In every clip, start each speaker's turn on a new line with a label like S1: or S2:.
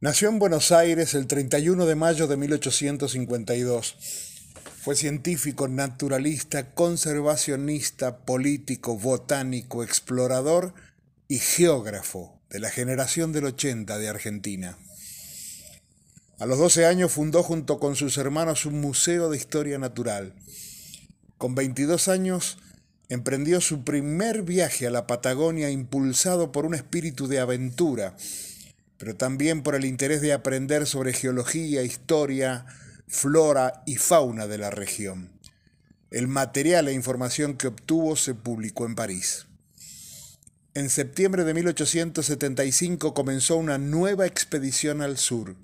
S1: Nació en Buenos Aires el 31 de mayo de 1852. Fue científico, naturalista, conservacionista, político, botánico, explorador y geógrafo de la generación del 80 de Argentina. A los 12 años fundó junto con sus hermanos un museo de historia natural. Con 22 años emprendió su primer viaje a la Patagonia impulsado por un espíritu de aventura pero también por el interés de aprender sobre geología, historia, flora y fauna de la región. El material e información que obtuvo se publicó en París. En septiembre de 1875 comenzó una nueva expedición al sur.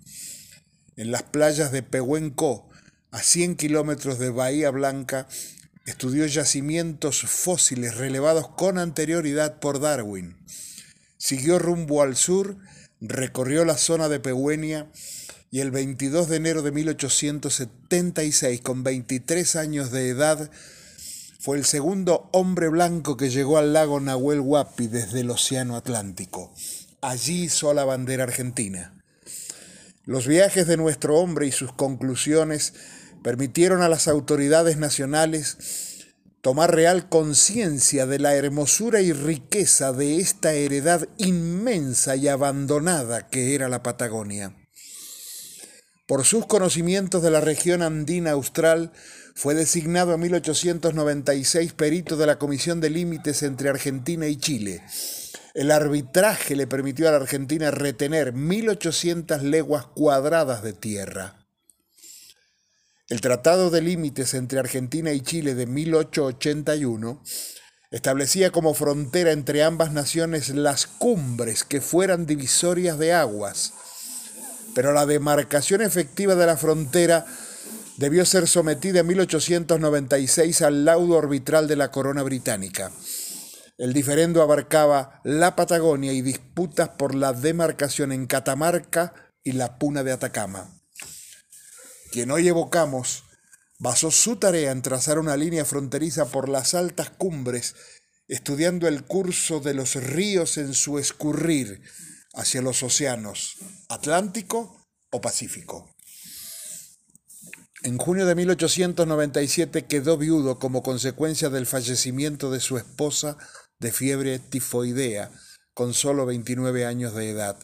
S1: En las playas de Pehuenco, a 100 kilómetros de Bahía Blanca, estudió yacimientos fósiles relevados con anterioridad por Darwin. Siguió rumbo al sur recorrió la zona de Pehuenia y el 22 de enero de 1876, con 23 años de edad, fue el segundo hombre blanco que llegó al lago Nahuel Huapi desde el Océano Atlántico. Allí hizo la bandera argentina. Los viajes de nuestro hombre y sus conclusiones permitieron a las autoridades nacionales tomar real conciencia de la hermosura y riqueza de esta heredad inmensa y abandonada que era la Patagonia. Por sus conocimientos de la región andina austral, fue designado en 1896 perito de la Comisión de Límites entre Argentina y Chile. El arbitraje le permitió a la Argentina retener 1.800 leguas cuadradas de tierra. El Tratado de Límites entre Argentina y Chile de 1881 establecía como frontera entre ambas naciones las cumbres que fueran divisorias de aguas, pero la demarcación efectiva de la frontera debió ser sometida en 1896 al laudo arbitral de la corona británica. El diferendo abarcaba la Patagonia y disputas por la demarcación en Catamarca y la Puna de Atacama quien hoy evocamos, basó su tarea en trazar una línea fronteriza por las altas cumbres, estudiando el curso de los ríos en su escurrir hacia los océanos Atlántico o Pacífico. En junio de 1897 quedó viudo como consecuencia del fallecimiento de su esposa de fiebre tifoidea, con solo 29 años de edad.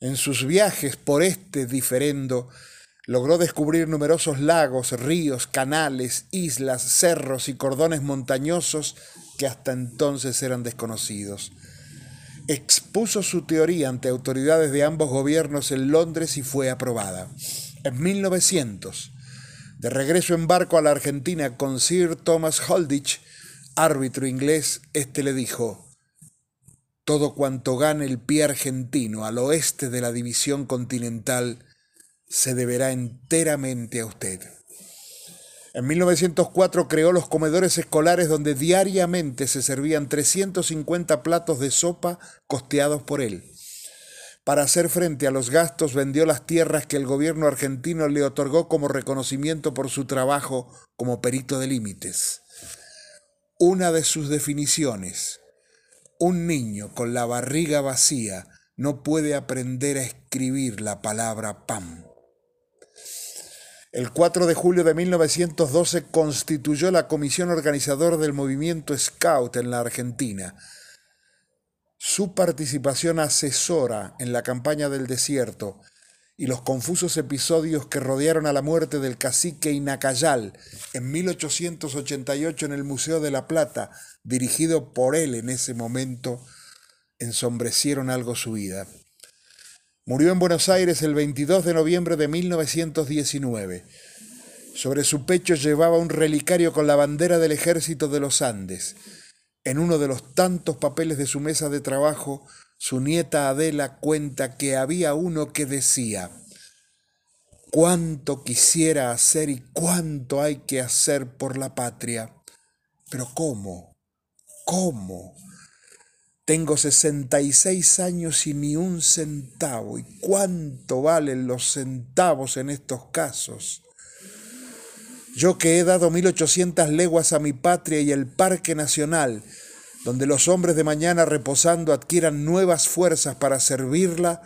S1: En sus viajes por este diferendo, Logró descubrir numerosos lagos, ríos, canales, islas, cerros y cordones montañosos que hasta entonces eran desconocidos. Expuso su teoría ante autoridades de ambos gobiernos en Londres y fue aprobada. En 1900, de regreso en barco a la Argentina con Sir Thomas Holditch, árbitro inglés, este le dijo, todo cuanto gane el pie argentino al oeste de la división continental se deberá enteramente a usted. En 1904 creó los comedores escolares donde diariamente se servían 350 platos de sopa costeados por él. Para hacer frente a los gastos vendió las tierras que el gobierno argentino le otorgó como reconocimiento por su trabajo como perito de límites. Una de sus definiciones, un niño con la barriga vacía no puede aprender a escribir la palabra pan. El 4 de julio de 1912 constituyó la comisión organizadora del movimiento Scout en la Argentina. Su participación asesora en la campaña del desierto y los confusos episodios que rodearon a la muerte del cacique Inacayal en 1888 en el Museo de la Plata, dirigido por él en ese momento, ensombrecieron algo su vida. Murió en Buenos Aires el 22 de noviembre de 1919. Sobre su pecho llevaba un relicario con la bandera del ejército de los Andes. En uno de los tantos papeles de su mesa de trabajo, su nieta Adela cuenta que había uno que decía, cuánto quisiera hacer y cuánto hay que hacer por la patria. Pero ¿cómo? ¿Cómo? Tengo 66 años y ni un centavo. ¿Y cuánto valen los centavos en estos casos? Yo que he dado 1800 leguas a mi patria y el Parque Nacional, donde los hombres de mañana reposando adquieran nuevas fuerzas para servirla,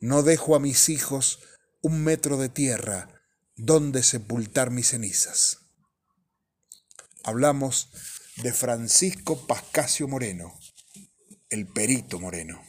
S1: no dejo a mis hijos un metro de tierra donde sepultar mis cenizas. Hablamos de Francisco Pascasio Moreno, el perito Moreno.